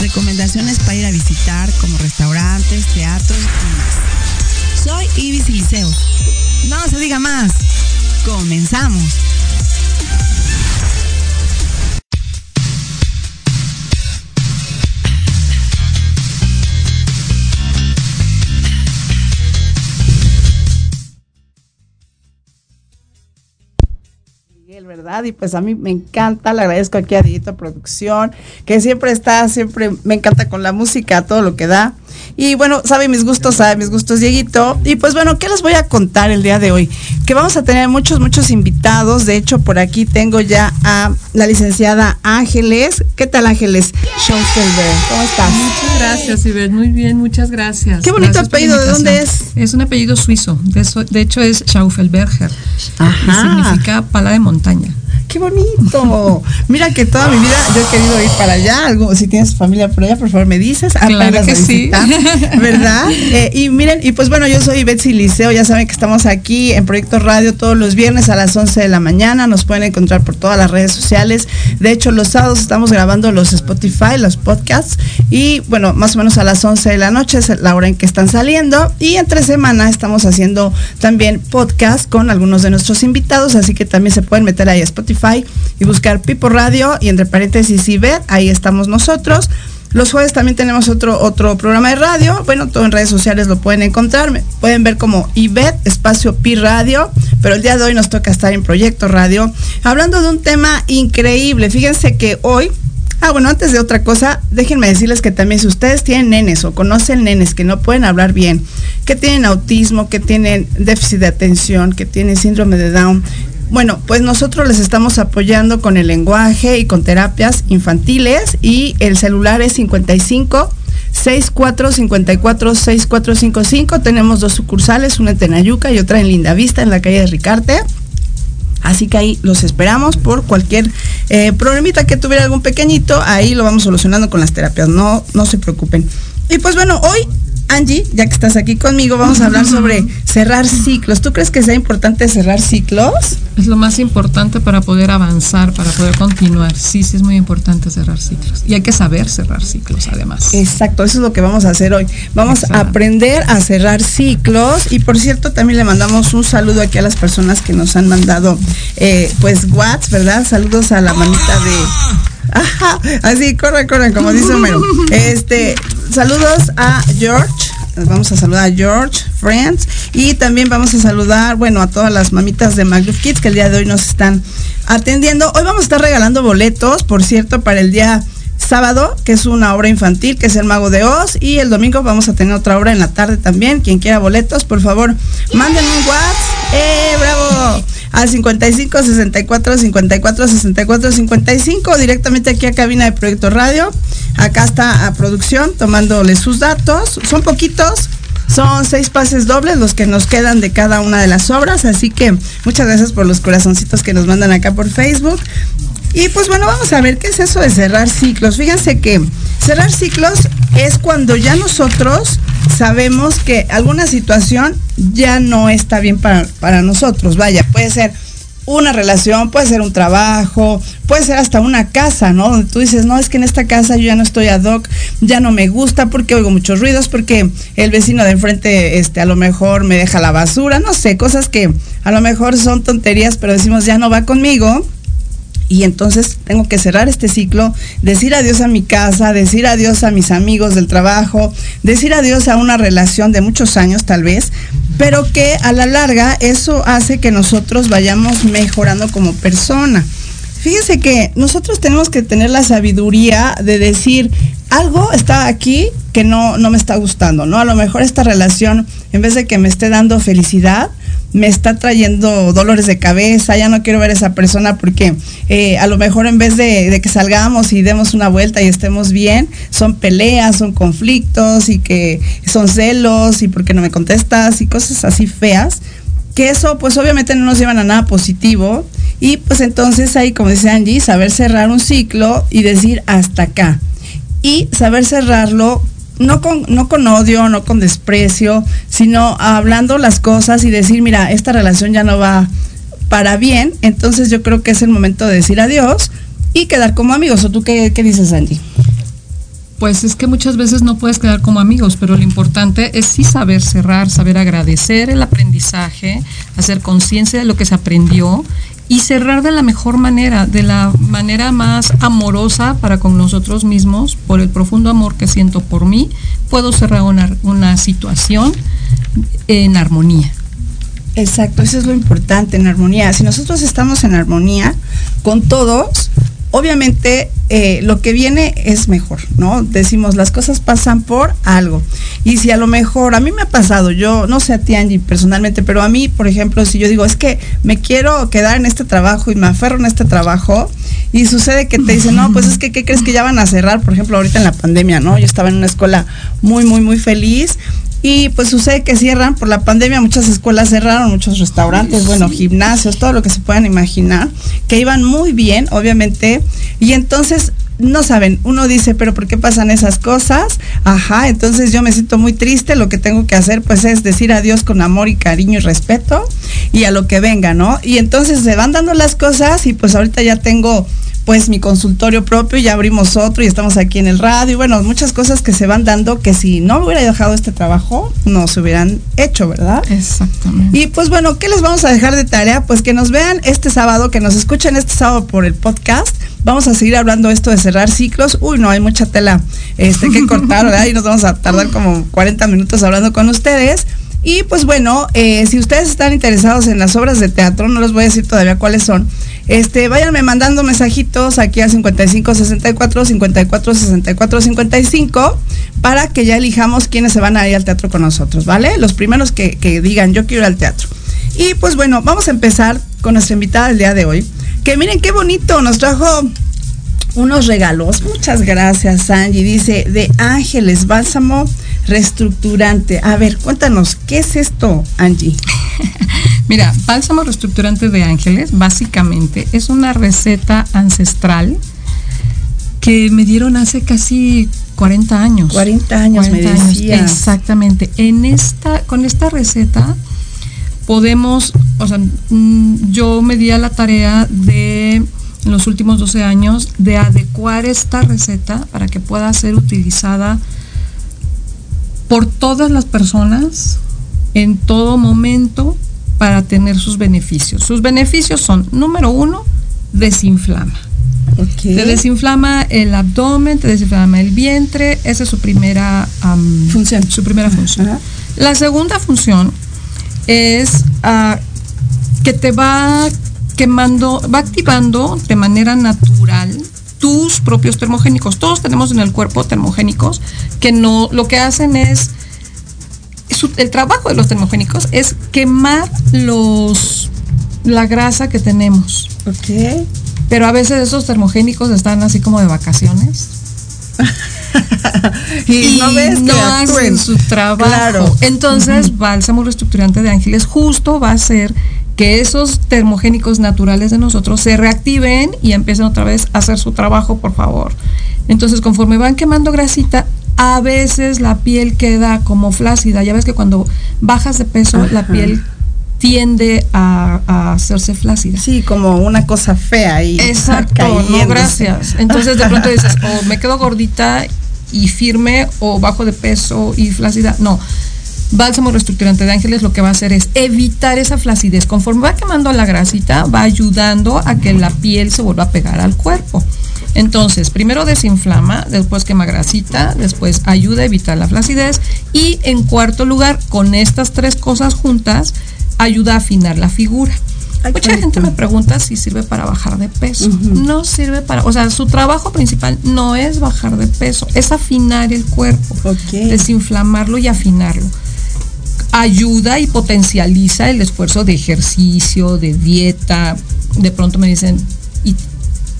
recomendaciones para ir a visitar como restaurantes, teatros y más. Soy Ibis Liceo. No se diga más. Comenzamos. ¿Verdad? Y pues a mí me encanta, le agradezco aquí a Dieguito Producción, que siempre está, siempre me encanta con la música, todo lo que da. Y bueno, sabe mis gustos, sabe mis gustos, Dieguito. Y pues bueno, ¿qué les voy a contar el día de hoy? Que vamos a tener muchos, muchos invitados. De hecho, por aquí tengo ya a la licenciada Ángeles. ¿Qué tal, Ángeles? Schaufelberg. ¿Cómo estás? Muchas gracias, Iber. Muy bien, muchas gracias. Qué bonito apellido. ¿De dónde es? Es un apellido suizo. De, de hecho, es Schaufelberger. Ajá. significa pala de montaña qué bonito. Mira que toda mi vida yo he querido ir para allá. Algo, si tienes familia por allá, por favor me dices. Claro que sí. ¿Verdad? Eh, y miren, y pues bueno, yo soy Betsy Liceo. Ya saben que estamos aquí en Proyecto Radio todos los viernes a las 11 de la mañana. Nos pueden encontrar por todas las redes sociales. De hecho, los sábados estamos grabando los Spotify, los podcasts. Y bueno, más o menos a las 11 de la noche es la hora en que están saliendo. Y entre semana estamos haciendo también podcast con algunos de nuestros invitados. Así que también se pueden meter ahí a Spotify y buscar Pipo Radio y entre paréntesis IBET, ahí estamos nosotros. Los jueves también tenemos otro, otro programa de radio. Bueno, todo en redes sociales lo pueden encontrar. Pueden ver como IBET, espacio Pi Radio. Pero el día de hoy nos toca estar en Proyecto Radio. Hablando de un tema increíble. Fíjense que hoy Ah, bueno, antes de otra cosa, déjenme decirles que también si ustedes tienen nenes o conocen nenes que no pueden hablar bien, que tienen autismo, que tienen déficit de atención, que tienen síndrome de Down, bueno, pues nosotros les estamos apoyando con el lenguaje y con terapias infantiles y el celular es 55 64 54 6455. Tenemos dos sucursales, una en Tenayuca y otra en Lindavista, en la calle de Ricarte. Así que ahí los esperamos por cualquier eh, problemita que tuviera algún pequeñito, ahí lo vamos solucionando con las terapias, no, no se preocupen. Y pues bueno, hoy Angie, ya que estás aquí conmigo, vamos a hablar sobre cerrar ciclos. ¿Tú crees que sea importante cerrar ciclos? Es lo más importante para poder avanzar, para poder continuar. Sí, sí es muy importante cerrar ciclos. Y hay que saber cerrar ciclos, además. Exacto, eso es lo que vamos a hacer hoy. Vamos a aprender a cerrar ciclos. Y por cierto, también le mandamos un saludo aquí a las personas que nos han mandado, eh, pues, Watts, ¿verdad? Saludos a la manita de Ajá, así, corre, corre, como dice Homero. Este, saludos a George. Vamos a saludar a George, Friends. Y también vamos a saludar, bueno, a todas las mamitas de McDuff Kids que el día de hoy nos están atendiendo. Hoy vamos a estar regalando boletos, por cierto, para el día sábado, que es una obra infantil, que es El Mago de Oz, y el domingo vamos a tener otra obra en la tarde también. Quien quiera boletos, por favor, mándenme un WhatsApp. ¡Eh, bravo! Al 55 64 54 64 55, directamente aquí a cabina de Proyecto Radio. Acá está a producción tomándole sus datos. Son poquitos, son seis pases dobles los que nos quedan de cada una de las obras, así que muchas gracias por los corazoncitos que nos mandan acá por Facebook. Y pues bueno, vamos a ver qué es eso de cerrar ciclos. Fíjense que cerrar ciclos es cuando ya nosotros sabemos que alguna situación ya no está bien para, para nosotros. Vaya, puede ser una relación, puede ser un trabajo, puede ser hasta una casa, ¿no? Donde tú dices, no, es que en esta casa yo ya no estoy ad hoc, ya no me gusta porque oigo muchos ruidos, porque el vecino de enfrente, este, a lo mejor me deja la basura, no sé, cosas que a lo mejor son tonterías, pero decimos, ya no va conmigo y entonces tengo que cerrar este ciclo, decir adiós a mi casa, decir adiós a mis amigos del trabajo, decir adiós a una relación de muchos años tal vez, pero que a la larga eso hace que nosotros vayamos mejorando como persona. Fíjense que nosotros tenemos que tener la sabiduría de decir, algo está aquí que no, no me está gustando, ¿no? A lo mejor esta relación en vez de que me esté dando felicidad, me está trayendo dolores de cabeza, ya no quiero ver a esa persona porque eh, a lo mejor en vez de, que salgamos y demos una vuelta y estemos bien, son peleas, son conflictos y que son celos y porque no me contestas y cosas así feas, que eso pues obviamente no nos llevan a nada positivo. Y pues entonces ahí como dice Angie, saber cerrar un ciclo y decir hasta acá. Y saber cerrarlo no con, no con odio, no con desprecio, sino hablando las cosas y decir, mira, esta relación ya no va para bien, entonces yo creo que es el momento de decir adiós y quedar como amigos. ¿O tú qué, qué dices, Angie? Pues es que muchas veces no puedes quedar como amigos, pero lo importante es sí saber cerrar, saber agradecer el aprendizaje, hacer conciencia de lo que se aprendió y cerrar de la mejor manera, de la manera más amorosa para con nosotros mismos, por el profundo amor que siento por mí, puedo cerrar una, una situación en armonía. Exacto, eso es lo importante, en armonía. Si nosotros estamos en armonía con todos, obviamente eh, lo que viene es mejor, ¿no? Decimos, las cosas pasan por algo. Y si a lo mejor, a mí me ha pasado, yo no sé a ti, Angie, personalmente, pero a mí, por ejemplo, si yo digo, es que me quiero quedar en este trabajo y me aferro en este trabajo, y sucede que te dicen, no, pues es que, ¿qué crees que ya van a cerrar? Por ejemplo, ahorita en la pandemia, ¿no? Yo estaba en una escuela muy, muy, muy feliz y pues sucede que cierran por la pandemia, muchas escuelas cerraron, muchos restaurantes, bueno, gimnasios, todo lo que se puedan imaginar, que iban muy bien, obviamente. Y entonces, no saben, uno dice, pero ¿por qué pasan esas cosas? Ajá, entonces yo me siento muy triste, lo que tengo que hacer pues es decir adiós con amor y cariño y respeto y a lo que venga, ¿no? Y entonces se van dando las cosas y pues ahorita ya tengo pues mi consultorio propio, ya abrimos otro y estamos aquí en el radio. Y bueno, muchas cosas que se van dando que si no hubiera dejado este trabajo, no se hubieran hecho, ¿verdad? Exactamente. Y pues bueno, ¿qué les vamos a dejar de tarea? Pues que nos vean este sábado, que nos escuchen este sábado por el podcast. Vamos a seguir hablando esto de cerrar ciclos. Uy, no, hay mucha tela este, que cortar, ¿verdad? Y nos vamos a tardar como 40 minutos hablando con ustedes. Y pues bueno, eh, si ustedes están interesados en las obras de teatro, no les voy a decir todavía cuáles son, este, váyanme mandando mensajitos aquí a 55 64 54 64 55 para que ya elijamos quiénes se van a ir al teatro con nosotros, ¿vale? Los primeros que, digan yo quiero ir al teatro. Y pues bueno, vamos a empezar con nuestra invitada del día de hoy. Que miren qué bonito, nos trajo unos regalos. Muchas gracias, Angie. Dice de Ángeles Bálsamo Reestructurante. A ver, cuéntanos, ¿qué es esto, Angie? Mira, Bálsamo Reestructurante de Ángeles, básicamente, es una receta ancestral que me dieron hace casi 40 años. 40 años, 40 me decías. Años. Exactamente. En esta, con esta receta podemos, o sea, yo me di a la tarea de en los últimos 12 años de adecuar esta receta para que pueda ser utilizada por todas las personas en todo momento para tener sus beneficios. Sus beneficios son, número uno, desinflama. Okay. Te desinflama el abdomen, te desinflama el vientre, esa es su primera um, función. Su primera función. Uh -huh. La segunda función es uh, que te va quemando, va activando de manera natural tus propios termogénicos. Todos tenemos en el cuerpo termogénicos que no, lo que hacen es, el trabajo de los termogénicos es quemar los, la grasa que tenemos. Ok. Pero a veces esos termogénicos están así como de vacaciones. y, y, no ves no que hacen su trabajo. Claro. Entonces, uh -huh. Bálsamo Reestructurante de Ángeles justo va a ser que esos termogénicos naturales de nosotros se reactiven y empiecen otra vez a hacer su trabajo, por favor. Entonces, conforme van quemando grasita, a veces la piel queda como flácida. Ya ves que cuando bajas de peso, Ajá. la piel tiende a, a, hacerse flácida. Sí, como una cosa fea y Exacto, no gracias. Entonces de pronto dices, o me quedo gordita y firme o bajo de peso y flácida. No. Bálsamo reestructurante de ángeles lo que va a hacer es evitar esa flacidez. Conforme va quemando la grasita, va ayudando a que la piel se vuelva a pegar al cuerpo. Entonces, primero desinflama, después quema grasita, después ayuda a evitar la flacidez y en cuarto lugar, con estas tres cosas juntas, ayuda a afinar la figura. Ay, Mucha gente me pregunta si sirve para bajar de peso. Uh -huh. No sirve para, o sea, su trabajo principal no es bajar de peso, es afinar el cuerpo, okay. desinflamarlo y afinarlo. Ayuda y potencializa el esfuerzo de ejercicio, de dieta. De pronto me dicen, ¿y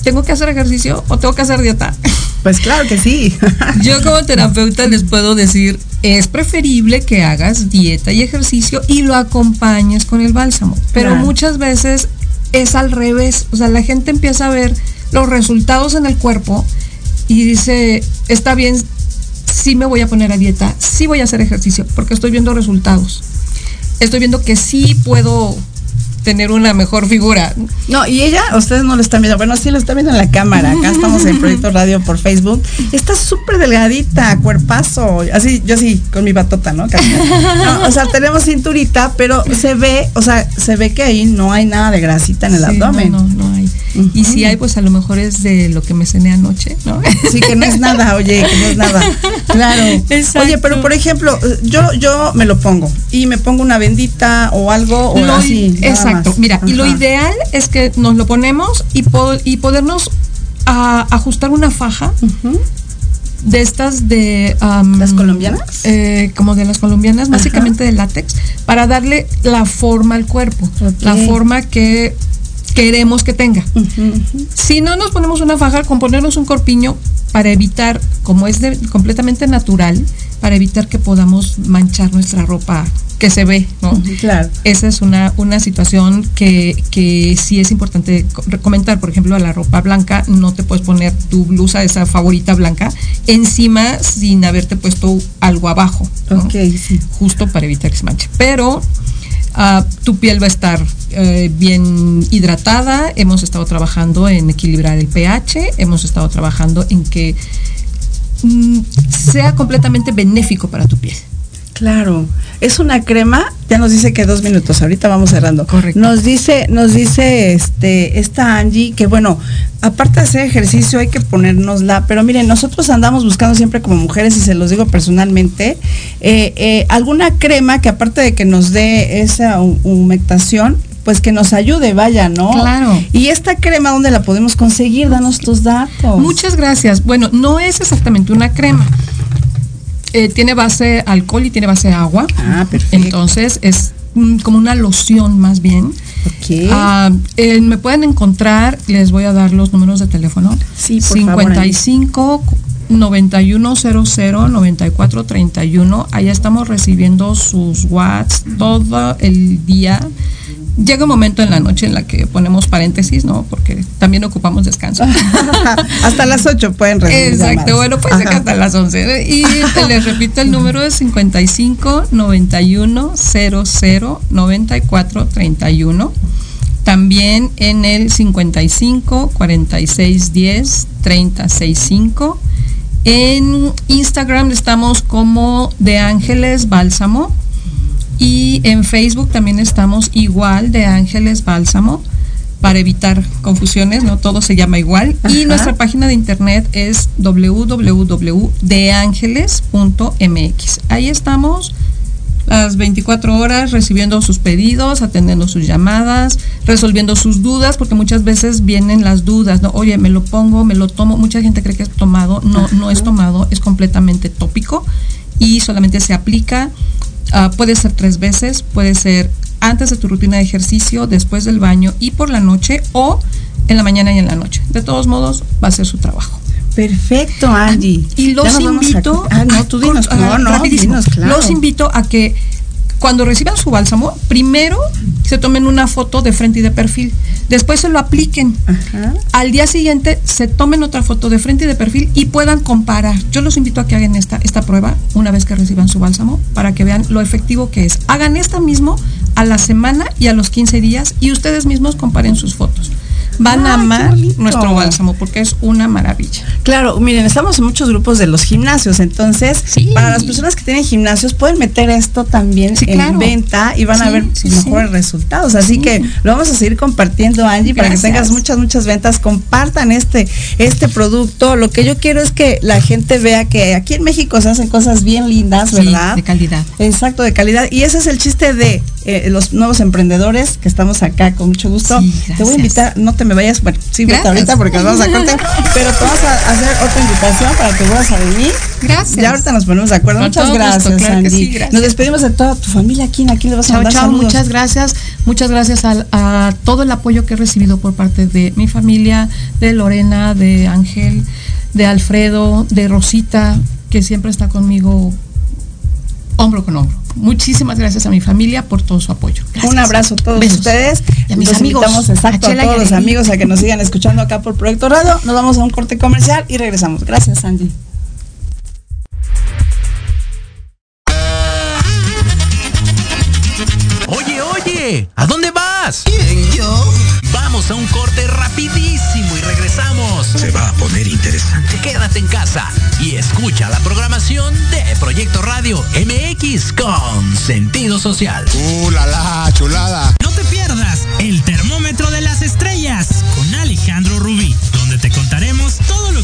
tengo que hacer ejercicio o tengo que hacer dieta? Pues claro que sí. Yo como terapeuta les puedo decir, es preferible que hagas dieta y ejercicio y lo acompañes con el bálsamo. Pero Claro. muchas veces es al revés. O sea, la gente empieza a ver los resultados en el cuerpo y dice, está bien, sí me voy a poner a dieta, sí voy a hacer ejercicio, porque estoy viendo resultados. Estoy viendo que sí puedo tener una mejor figura. No, y ella, ustedes no lo están viendo, bueno, sí lo están viendo en la cámara. Acá estamos en Proyecto Radio por Facebook. Está súper delgadita, cuerpazo. Así, yo sí, con mi batota, ¿no? No, O sea, tenemos cinturita, pero se ve, o sea, se ve que ahí no hay nada de grasita en el Sí, abdomen. No, no, no hay. Y si hay, pues a lo mejor es de lo que me cené anoche, ¿no? Sí, que no es nada, oye, que no es nada. Claro. Exacto. Oye, pero por ejemplo, yo, yo me lo pongo y me pongo una bendita o algo o Lo- así. exacto. Mira, y lo ideal es que nos lo ponemos y, po- y podernos ah, ajustar una faja de estas de... ¿Las colombianas? eh, como de las colombianas, básicamente de látex, para darle la forma al cuerpo, la forma que queremos que tenga. Si no nos ponemos una faja, con ponernos un corpiño para evitar, como es de- completamente natural, para evitar que podamos manchar nuestra ropa que se ve, ¿no? Claro. Esa es una, una situación que, que sí es importante co- comentar. Por ejemplo, a la ropa blanca no te puedes poner tu blusa, esa favorita blanca, encima sin haberte puesto algo abajo. ¿no? Ok, sí. Justo para evitar que se manche. Pero ah, tu piel va a estar eh, bien hidratada. Hemos estado trabajando en equilibrar el pH. Hemos estado trabajando en que mm, sea completamente benéfico para tu piel. Claro, es una crema, ya nos dice que dos minutos, ahorita vamos cerrando. Correcto. Nos dice, nos dice este, esta Angie que bueno, aparte de hacer ejercicio hay que ponérnosla, pero miren, nosotros andamos buscando siempre como mujeres, y se los digo personalmente, eh, eh, alguna crema que aparte de que nos dé esa hu- humectación, pues que nos ayude, vaya, ¿no? Claro. Y esta crema, ¿dónde la podemos conseguir? Danos tus datos. Muchas gracias. Bueno, no es exactamente una crema. Eh, tiene base alcohol y tiene base agua. Ah, perfecto. Entonces es mm, como una loción más bien. Ok. Ah, eh, me pueden encontrar, les voy a dar los números de teléfono. Sí, por favor, 55 9100 9431. Allá estamos recibiendo sus watts todo el día. Llega un momento en la noche en la que ponemos paréntesis, ¿no? Porque también ocupamos descanso. hasta las 8 pueden recibir Exacto, bueno, pues Ajá. hasta las 11. Y te les repito, el número es 55 91 00 94 31. También en el 55 46 10 30 65. En Instagram estamos como de Ángeles Bálsamo. Y en Facebook también estamos igual de Ángeles Bálsamo para evitar confusiones, no todo se llama igual. Y nuestra página de internet es www.deangeles.mx. Ahí estamos las 24 horas recibiendo sus pedidos, atendiendo sus llamadas, resolviendo sus dudas, porque muchas veces vienen las dudas, ¿no? Oye, me lo pongo, me lo tomo. Mucha gente cree que es tomado. No, no es tomado, es completamente tópico y solamente se aplica. Ah, puede ser tres veces, puede ser antes de tu rutina de ejercicio, después del baño y por la noche o en la mañana y en la noche. De todos modos, va a ser su trabajo. Perfecto, Angie. Y Ya los a- invito. Ah, no, tú dinos. ah, No, no, rapidísimo. dinos, claro. Los invito a que cuando reciban su bálsamo, primero se tomen una foto de frente y de perfil. Después se lo apliquen. Ajá. Al día siguiente se tomen otra foto de frente y de perfil y puedan comparar. Yo los invito a que hagan esta, esta prueba una vez que reciban su bálsamo para que vean lo efectivo que es. Hagan esta mismo a la semana y a los 15 días y ustedes mismos comparen sus fotos. Van a Ay, amar nuestro bálsamo porque es una maravilla. Claro, miren, estamos en muchos grupos de los gimnasios, entonces Sí. para las personas que tienen gimnasios pueden meter esto también Sí, en claro. venta y van a ver sus mejores resultados. Así Sí. que lo vamos a seguir compartiendo, Angie, para que tengas muchas, muchas ventas. Compartan este, este producto. Lo que yo quiero es que la gente vea que aquí en México se hacen cosas bien lindas, ¿verdad? de calidad. Exacto, de calidad. Y ese es el chiste de eh, los nuevos emprendedores que estamos acá con mucho gusto. te voy a invitar, no te me vayas, bueno, sí, vete ahorita porque nos vamos a cortar, pero te vas a hacer otra invitación para que vuelvas a venir. Gracias. Ya ahorita nos ponemos de acuerdo. muchas gracias, Andy. Nos despedimos de toda tu familia aquí, aquí le vas a dar chao, muchas gracias, muchas gracias a, a todo el apoyo que he recibido por parte de mi familia, de Lorena, de Ángel, de Alfredo, de Rosita, que siempre está conmigo hombro con hombro. Muchísimas gracias a mi familia por todo su apoyo. Un abrazo a todos ustedes. Y a mis amigos. exacto, a, todos los amigos a que nos sigan escuchando acá por Proyecto Radio. Nos vamos a un corte comercial y regresamos. Gracias, Andy. ¿A dónde vas? ¿Quién, yo? Vamos a un corte rapidísimo y regresamos. Se va a poner interesante. Quédate en casa y escucha la programación de Proyecto Radio MX con sentido social. ¡Uh, la, la chulada! No te pierdas el termómetro de las estrellas con Alejandro Rubí, donde te lo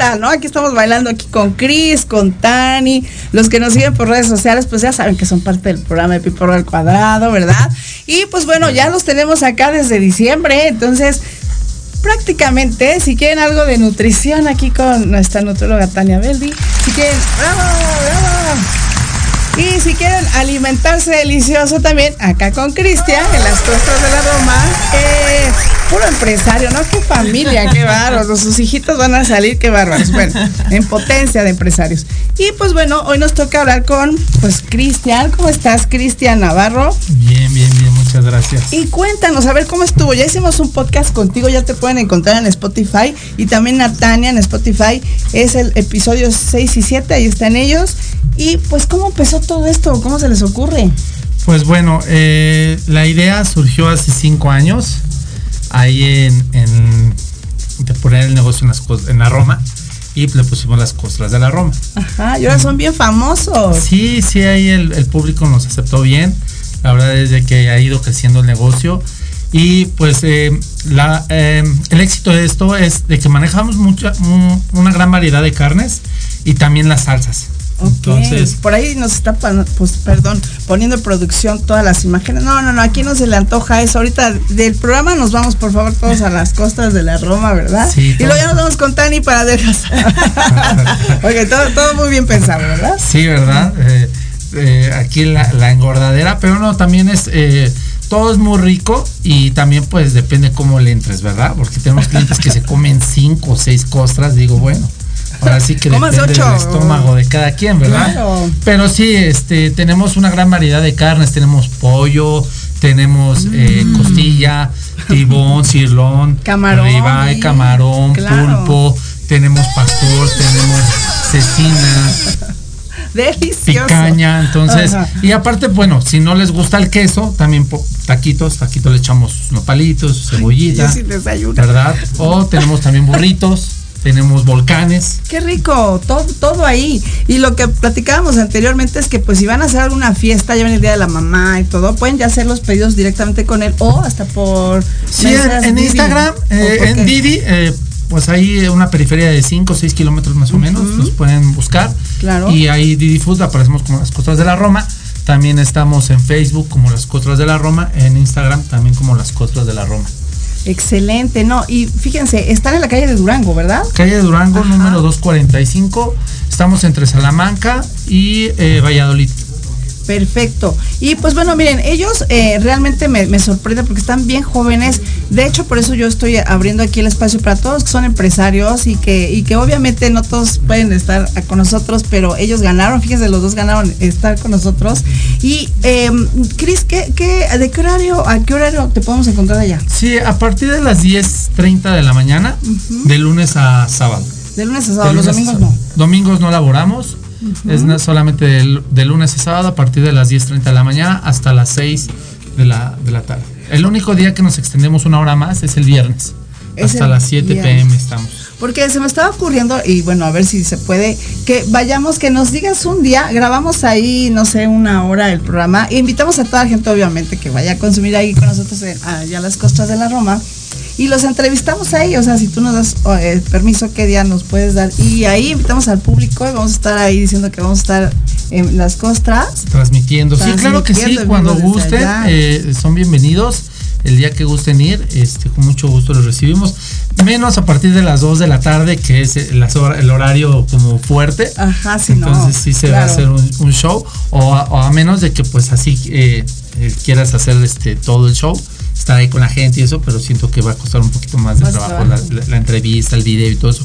¿Qué tal, no? Aquí estamos bailando aquí con Chris, con Tani. Los que nos siguen por redes sociales, pues ya saben que son parte del programa de Piporro al Cuadrado, ¿verdad? Y pues bueno, ya los tenemos acá desde diciembre, entonces prácticamente, si quieren algo de nutrición aquí con nuestra nutróloga Tania Beldi, si quieren, ¡bravo, bravo! Y si quieren alimentarse delicioso también, acá con Cristian, en las costas de la Roma, puro empresario, ¿no? Qué familia, qué bárbaros. Sus hijitos van a salir, qué bárbaros. Bueno, en potencia de empresarios. Y pues bueno, hoy nos toca hablar con, pues, Cristian. ¿Cómo estás, Cristian Navarro? Bien, bien, bien, muchas gracias. Y cuéntanos, a ver cómo estuvo. Ya hicimos un podcast contigo, ya te pueden encontrar en Spotify y también a Tania en Spotify. Es el episodio 6 y 7, ahí están ellos. Y pues, ¿cómo empezó todo esto? ¿Cómo se les ocurre? Pues bueno, eh, la idea surgió hace cinco años, ahí en, en de poner el negocio en, las, en la Roma y le pusimos las costras de la Roma. Ajá, y ahora son bien famosos. Sí, sí, ahí el, el público nos aceptó bien. La verdad es de que ha ido creciendo el negocio. Y pues eh, la, eh, el éxito de esto es de que manejamos mucha, un- una gran variedad de carnes y también las salsas. Entonces, por ahí nos está, pues, perdón, poniendo en producción todas las imágenes. No, no, no, aquí no se le antoja eso. Ahorita del programa nos vamos, por favor, todos a las costas de la Roma, ¿verdad? Sí, y luego ya nos vamos con Tani para adelgazar. ok, todo, todo muy bien pensado, ¿verdad? Sí, ¿verdad? Eh, eh, aquí la, la engordadera, pero no, también es, eh, todo es muy rico y también pues depende cómo le entres, ¿verdad? Porque tenemos clientes que se comen cinco o seis costras, digo, bueno. Ahora sí que depende ocho. del estómago de cada quien, ¿verdad? Claro. Pero sí, este, tenemos una gran variedad de carnes, tenemos pollo, tenemos eh, Mm. costilla, tibón, cirlón, Camarón, ribeye, camarón, Claro. pulpo, tenemos pastor, tenemos cecina, Delicioso. picaña, entonces, Ajá. y aparte, bueno, si no les gusta el queso, también taquitos, taquitos le echamos nopalitos, cebollita, sí. ¿verdad? O tenemos también burritos, tenemos volcanes. Qué rico, todo, todo ahí. Y lo que platicábamos anteriormente es que pues si van a hacer alguna fiesta, ya ven el día de la mamá y todo, pueden ya hacer los pedidos directamente con él o hasta por Sí, en, en Didi. Instagram, eh, ¿O por en? Didi, eh, pues ahí una periferia de 5 o 6 kilómetros más o menos, los pueden buscar. Claro. Y ahí Didi Food aparecemos como las costras de la Roma. También estamos en Facebook como las costras de la Roma, en Instagram también como las costras de la Roma. Excelente, no, y fíjense, están en la calle de Durango, ¿verdad? Calle de Durango, Ajá. número 245. Estamos entre Salamanca y eh, Valladolid. Perfecto. Y pues bueno, miren, ellos eh, realmente me, me sorprenden porque están bien jóvenes. De hecho, por eso yo estoy abriendo aquí el espacio para todos que son empresarios y que, y que obviamente no todos pueden estar con nosotros, pero ellos ganaron, fíjense, los dos ganaron estar con nosotros. Y, eh, Cris, ¿qué, qué, ¿de qué horario, a qué horario te podemos encontrar allá? Sí, a partir de las 10.30 de la mañana, de lunes a sábado. De lunes a sábado, los lunes domingos sábado. no. Domingos no laboramos. Es solamente de, de lunes a sábado a partir de las 10.30 de la mañana hasta las 6 de la, de la tarde. El único día que nos extendemos una hora más es el viernes. Es hasta el las 7 viernes. pm estamos. Porque se me estaba ocurriendo, y bueno, a ver si se puede, que vayamos, que nos digas un día, grabamos ahí, no sé, una hora el programa, e invitamos a toda la gente, obviamente, que vaya a consumir ahí con nosotros en- allá a las costas de la Roma, y los entrevistamos ahí, o sea, si tú nos das eh, permiso, qué día nos puedes dar, y ahí invitamos al público, y vamos a estar ahí diciendo que vamos a estar en las costras. Transmitiendo. Sí, claro que sí, cuando gusten, eh, son bienvenidos. El día que gusten ir, este, con mucho gusto los recibimos. Menos a partir de las 2 de la tarde, que es el, hora- el horario como fuerte. Ajá, sí, no, Entonces sí se va a hacer un, un show. O a, o a menos de que pues así eh, eh, quieras hacer este todo el show. Estar ahí con la gente y eso, pero siento que va a costar un poquito más de Más trabajo la, trabajo. la- la entrevista, el video y todo eso.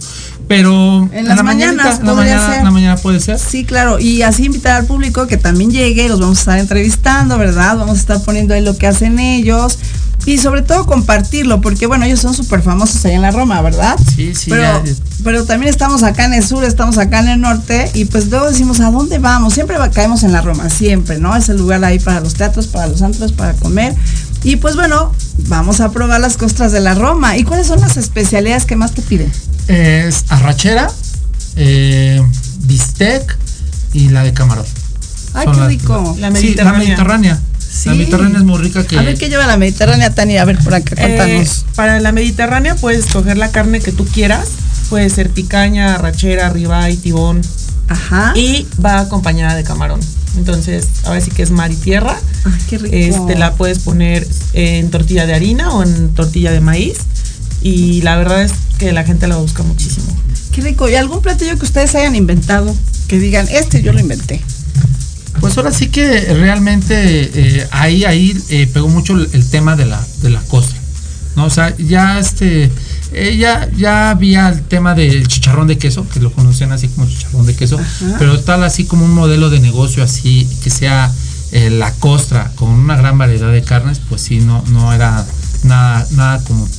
Pero En las la mañanas mañanita, en la mañana, ser. la mañana puede ser. Sí, claro, y así invitar al público que también llegue, los vamos a estar entrevistando, ¿verdad? Vamos a estar poniendo ahí lo que hacen ellos y sobre todo compartirlo, porque bueno, ellos son súper famosos allá en la Roma, ¿verdad? Sí, sí, Pero, ya- pero también estamos acá en el sur, estamos acá en el norte y pues luego decimos, ¿a dónde vamos? Siempre caemos en la Roma, siempre, ¿no? Es el lugar ahí para los teatros, para los antros, para comer. Y pues bueno, vamos a probar las costras de la Roma. ¿Y cuáles son las especialidades que más te piden? Es arrachera, eh, bistec y la de camarón. Ay, Son qué las- rico. La Sí, mediterránea. la mediterránea. Sí. La mediterránea es muy rica que A ver qué lleva la Mediterránea, Tania. A ver, por acá, Eh, cuéntanos. para la mediterránea puedes escoger la carne que tú quieras. Puede ser picaña, arrachera, ribeye, tibón. Ajá. Y va acompañada de camarón. Entonces, ahora sí que es mar y tierra. Ay, qué rico. Este, la puedes poner en tortilla de harina o en tortilla de maíz. Y la verdad es que la gente la busca muchísimo. Qué rico. ¿Y algún platillo que ustedes hayan inventado? Que digan, este yo lo inventé. Pues ahora sí que realmente eh, ahí, ahí eh, pegó mucho el, el tema de la, de la costa. ¿no? O sea, ya este, eh, ya, ya había el tema del chicharrón de queso, que lo conocen así como chicharrón de queso, Ajá. pero tal así como un modelo de negocio así, que sea eh, la costra con una gran variedad de carnes, pues sí, no, no era nada, nada común.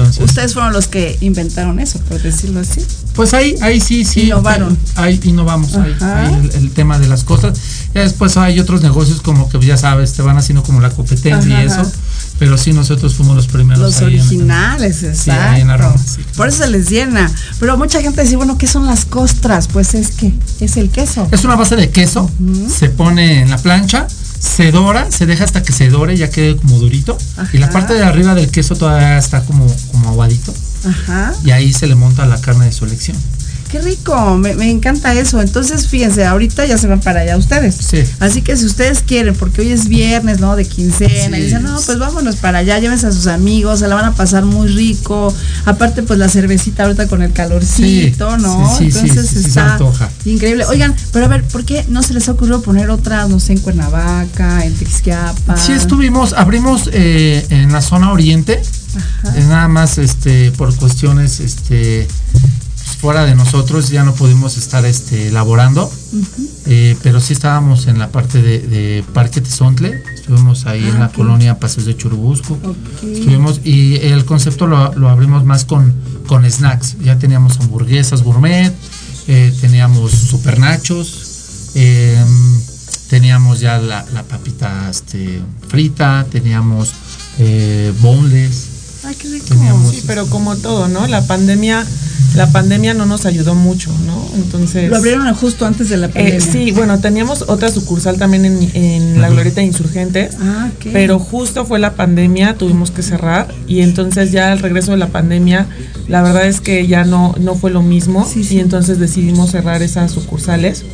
Entonces, Ustedes fueron los que inventaron eso, por decirlo así. pues ahí, ahí sí, sí. Innovaron. Ahí innovamos, ahí, ahí el, el tema de las cosas. Ya después hay otros negocios como que ya sabes, te van haciendo como la competencia Ajá, y eso. ajá. Pero sí, nosotros fuimos los primeros. Los ahí en- originales, Sí, ahí en la. Roma, sí. Por eso se les llena. Pero mucha gente dice, bueno, ¿qué son las costras? Pues es que es el queso. Es una base de queso, se pone en la plancha, se dora, se deja hasta que se dore, ya quede como durito. Y la parte de arriba del queso todavía está como, como aguadito. Ajá. Y ahí se le monta la carne de su elección. Qué rico, me, me encanta eso. Entonces, fíjense, ahorita ya se van para allá ustedes. Sí. Así que si ustedes quieren, porque hoy es viernes, ¿no? De quincena, y Sí. dicen, no, pues vámonos para allá, llévense a sus amigos, se la van a pasar muy rico. Aparte, pues la cervecita ahorita con el calorcito, Sí, ¿no? sí, Entonces se está antoja. increíble. Oigan, pero a ver, ¿por qué no se les ocurrió poner otras, no sé, en Cuernavaca, en Tixquiapa? Sí, estuvimos, abrimos eh, en la zona oriente, Ajá. es nada más este por cuestiones este fuera de nosotros ya no pudimos estar este elaborando eh, pero sí estábamos en la parte de, de Parque Tezontle estuvimos ahí en Ah, la colonia Paseos de Churubusco. Estuvimos y el concepto lo, lo abrimos más con con snacks. Ya teníamos hamburguesas gourmet eh, teníamos super nachos eh, teníamos ya la, la papita este, frita teníamos eh, boneless Ay, qué rico. Teníamos- Sí, pero como todo, ¿no? La pandemia, la pandemia no nos ayudó mucho, ¿no? Entonces. Lo abrieron justo antes de la Eh, pandemia. sí, bueno, teníamos otra sucursal también en, en la Glorieta de Insurgentes, Ah, ok. pero justo fue la pandemia, tuvimos que cerrar y entonces ya al regreso de la pandemia, la verdad es que ya no, no fue lo mismo Sí, sí. y entonces decidimos cerrar esas sucursales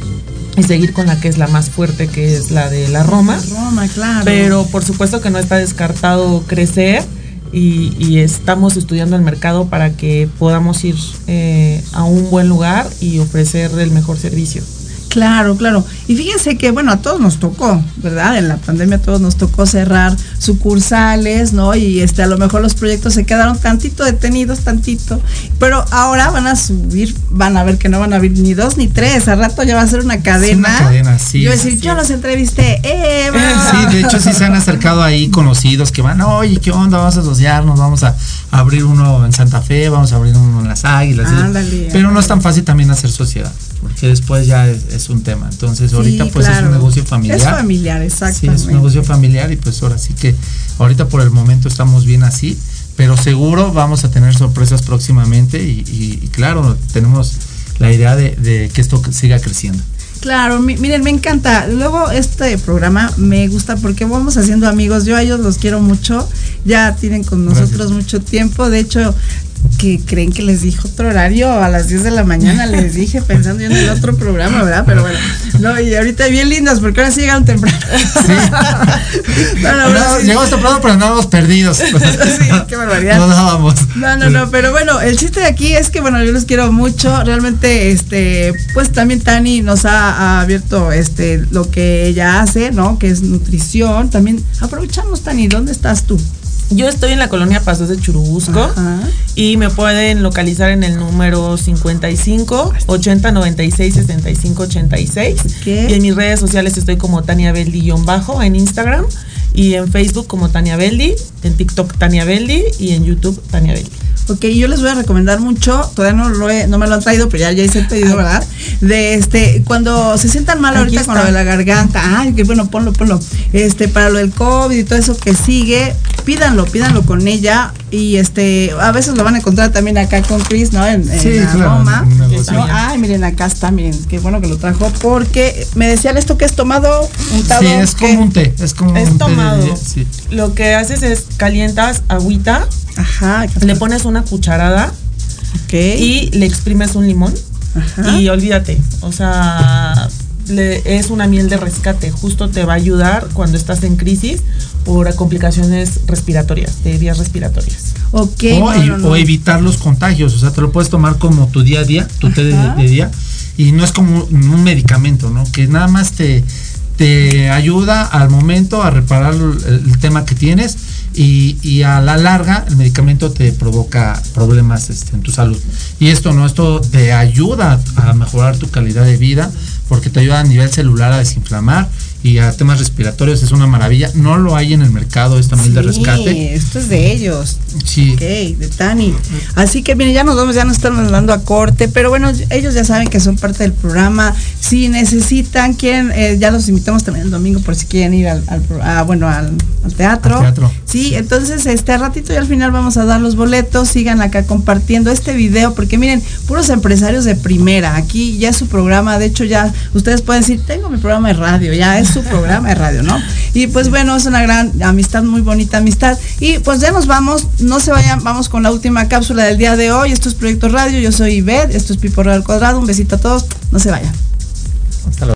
y seguir con la que es la más fuerte, que es la de la Roma. Roma, claro. Pero por supuesto que no está descartado crecer y, estamos estudiando el mercado para que podamos ir eh, a un buen lugar y ofrecer el mejor servicio. Claro, claro. Y fíjense que, bueno, a todos nos tocó, ¿verdad? En la pandemia a todos nos tocó cerrar sucursales, ¿no? Y este, a lo mejor los proyectos se quedaron tantito detenidos, tantito. Pero ahora van a subir, van a ver que no van a abrir ni dos ni tres. Al rato ya va a ser una cadena. una cadena, sí. Yo decir, yo los entrevisté. ¡Eh! Sí, de hecho sí se han acercado ahí conocidos que van, oye, ¿qué onda? Vamos a asociarnos, vamos a abrir uno en Santa Fe, vamos a abrir uno en Las Águilas. Ándale. Pero no es tan fácil también hacer sociedad, porque después ya es, es un tema. Entonces ahorita Sí, pues es un negocio familiar. Es familiar, Sí, exactamente. es un negocio familiar y pues ahora sí que ahorita por el momento estamos bien así, pero seguro vamos a tener sorpresas próximamente y, y- y claro, tenemos la idea de, de que esto siga creciendo. Claro, mi- miren, me encanta. Luego este programa me gusta porque vamos haciendo amigos. Yo a ellos los quiero mucho. Ya tienen con nosotros Gracias. mucho tiempo. De hecho, que creen que les dije otro horario a las 10 de la mañana, les dije pensando yo en el otro programa, ¿verdad? Pero bueno, no, y ahorita bien lindas porque ahora sí llegaron temprano. No, no, ahora No, sí. Llegamos temprano, pero andábamos perdidos. Sí, qué barbaridad. No dábamos. No, no, no, pero bueno, el chiste de aquí es que, bueno, yo los quiero mucho. Realmente, este, pues también Tani nos ha, ha abierto este lo que ella hace, ¿no? Que es nutrición. También aprovechamos, Tani, ¿dónde estás tú? Yo estoy en la colonia Pasos de Churubusco Ajá. y me pueden localizar en el número 55 80 96 65 86. Ok. Y en mis redes sociales estoy como Tania Beldi-bajo en Instagram y en Facebook como Tania Beldi, en TikTok Tania Beldi y en YouTube Tania Beldi. Ok, yo les voy a recomendar mucho, todavía no, lo he- no me lo han traído, pero ya, ya hice el pedido, ¿verdad? De este, cuando se sientan mal Aquí ahorita con lo de la garganta, ay, que bueno, ponlo, ponlo. Este, para lo del COVID y todo eso que sigue, pídanlo, pídanlo con ella. Y este, a veces lo van a encontrar también acá con Chris, ¿no? En, en Sí, la claro, Roma. Ay, miren, acá está, miren, qué bueno que lo trajo, porque me decían esto que es tomado, untado. Sí, es ¿qué? como un té. Es como Es un té de tomado. día, sí. Lo que haces es calientas agüita, Ajá, le pones una cucharada Ok. y le exprimes un limón Ajá. y olvídate, o sea, le- es una miel de rescate, justo te va a ayudar cuando estás en crisis por complicaciones respiratorias, de vías respiratorias. Ok, o, no, no, no. o evitar los contagios. O sea, te lo puedes tomar como tu día a día, tu té de, día. Y no es como un medicamento, ¿no? Que nada más te, te ayuda al momento a reparar el, el tema que tienes y, a la larga el medicamento te provoca problemas este, en tu salud. Y esto no, esto te ayuda a mejorar tu calidad de vida porque te ayuda a nivel celular a desinflamar y a temas respiratorios. Es una maravilla. No lo hay en el mercado esta miel de Sí, rescate. esto es de ellos. Sí. Ok, de Tani. Así que miren, ya nos vamos, ya nos están mandando a corte, pero bueno, ellos ya saben que son parte del programa. Si necesitan, quieren, eh, ya los invitamos también el domingo por si quieren ir al, ah, bueno, al, al teatro. Al teatro. Sí, entonces este a ratito y al final vamos a dar los boletos, sigan acá compartiendo este video, porque miren, puros empresarios de primera, aquí ya es su programa, de hecho ya ustedes pueden decir, tengo mi programa de radio, ya es su programa de radio, ¿no? Y pues bueno, es una gran amistad, muy bonita amistad. Y pues ya nos vamos, no se vayan, vamos con la última cápsula del día de hoy, esto es Proyecto Radio, yo soy Ivette, esto es Pipo Real Cuadrado, un besito a todos, no se vayan. En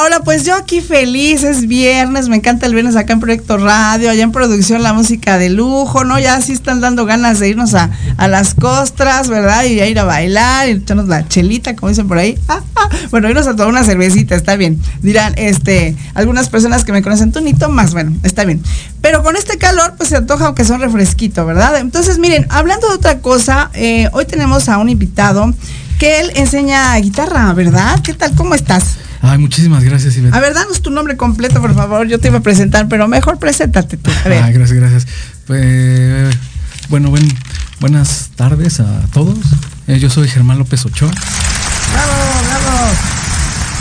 Laura, pues yo aquí feliz, es viernes, me encanta el viernes acá en Proyecto Radio, allá en producción la música de lujo, ¿no? Ya sí están dando ganas de irnos a, a las costras, ¿verdad? Y a ir a bailar, y echarnos la chelita, como dicen por ahí. Ah, ah. Bueno, irnos a tomar una cervecita, está bien. Dirán, este, algunas personas que me conocen, tú ni tomas, bueno, está bien. Pero con este calor, pues se antoja aunque sea un refresquito, ¿verdad? Entonces, miren, hablando de otra cosa, eh, hoy tenemos a un invitado que él enseña guitarra, ¿verdad? ¿Qué tal? ¿Cómo estás? Ay, muchísimas gracias, Ivette. A ver, danos tu nombre completo, por favor. Yo te iba a presentar, pero mejor preséntate tú. A ver. Ay, gracias, gracias. Pues, bueno, buen, buenas tardes a todos. Eh, yo soy Germán López Ochoa. ¡Bravo, bravo!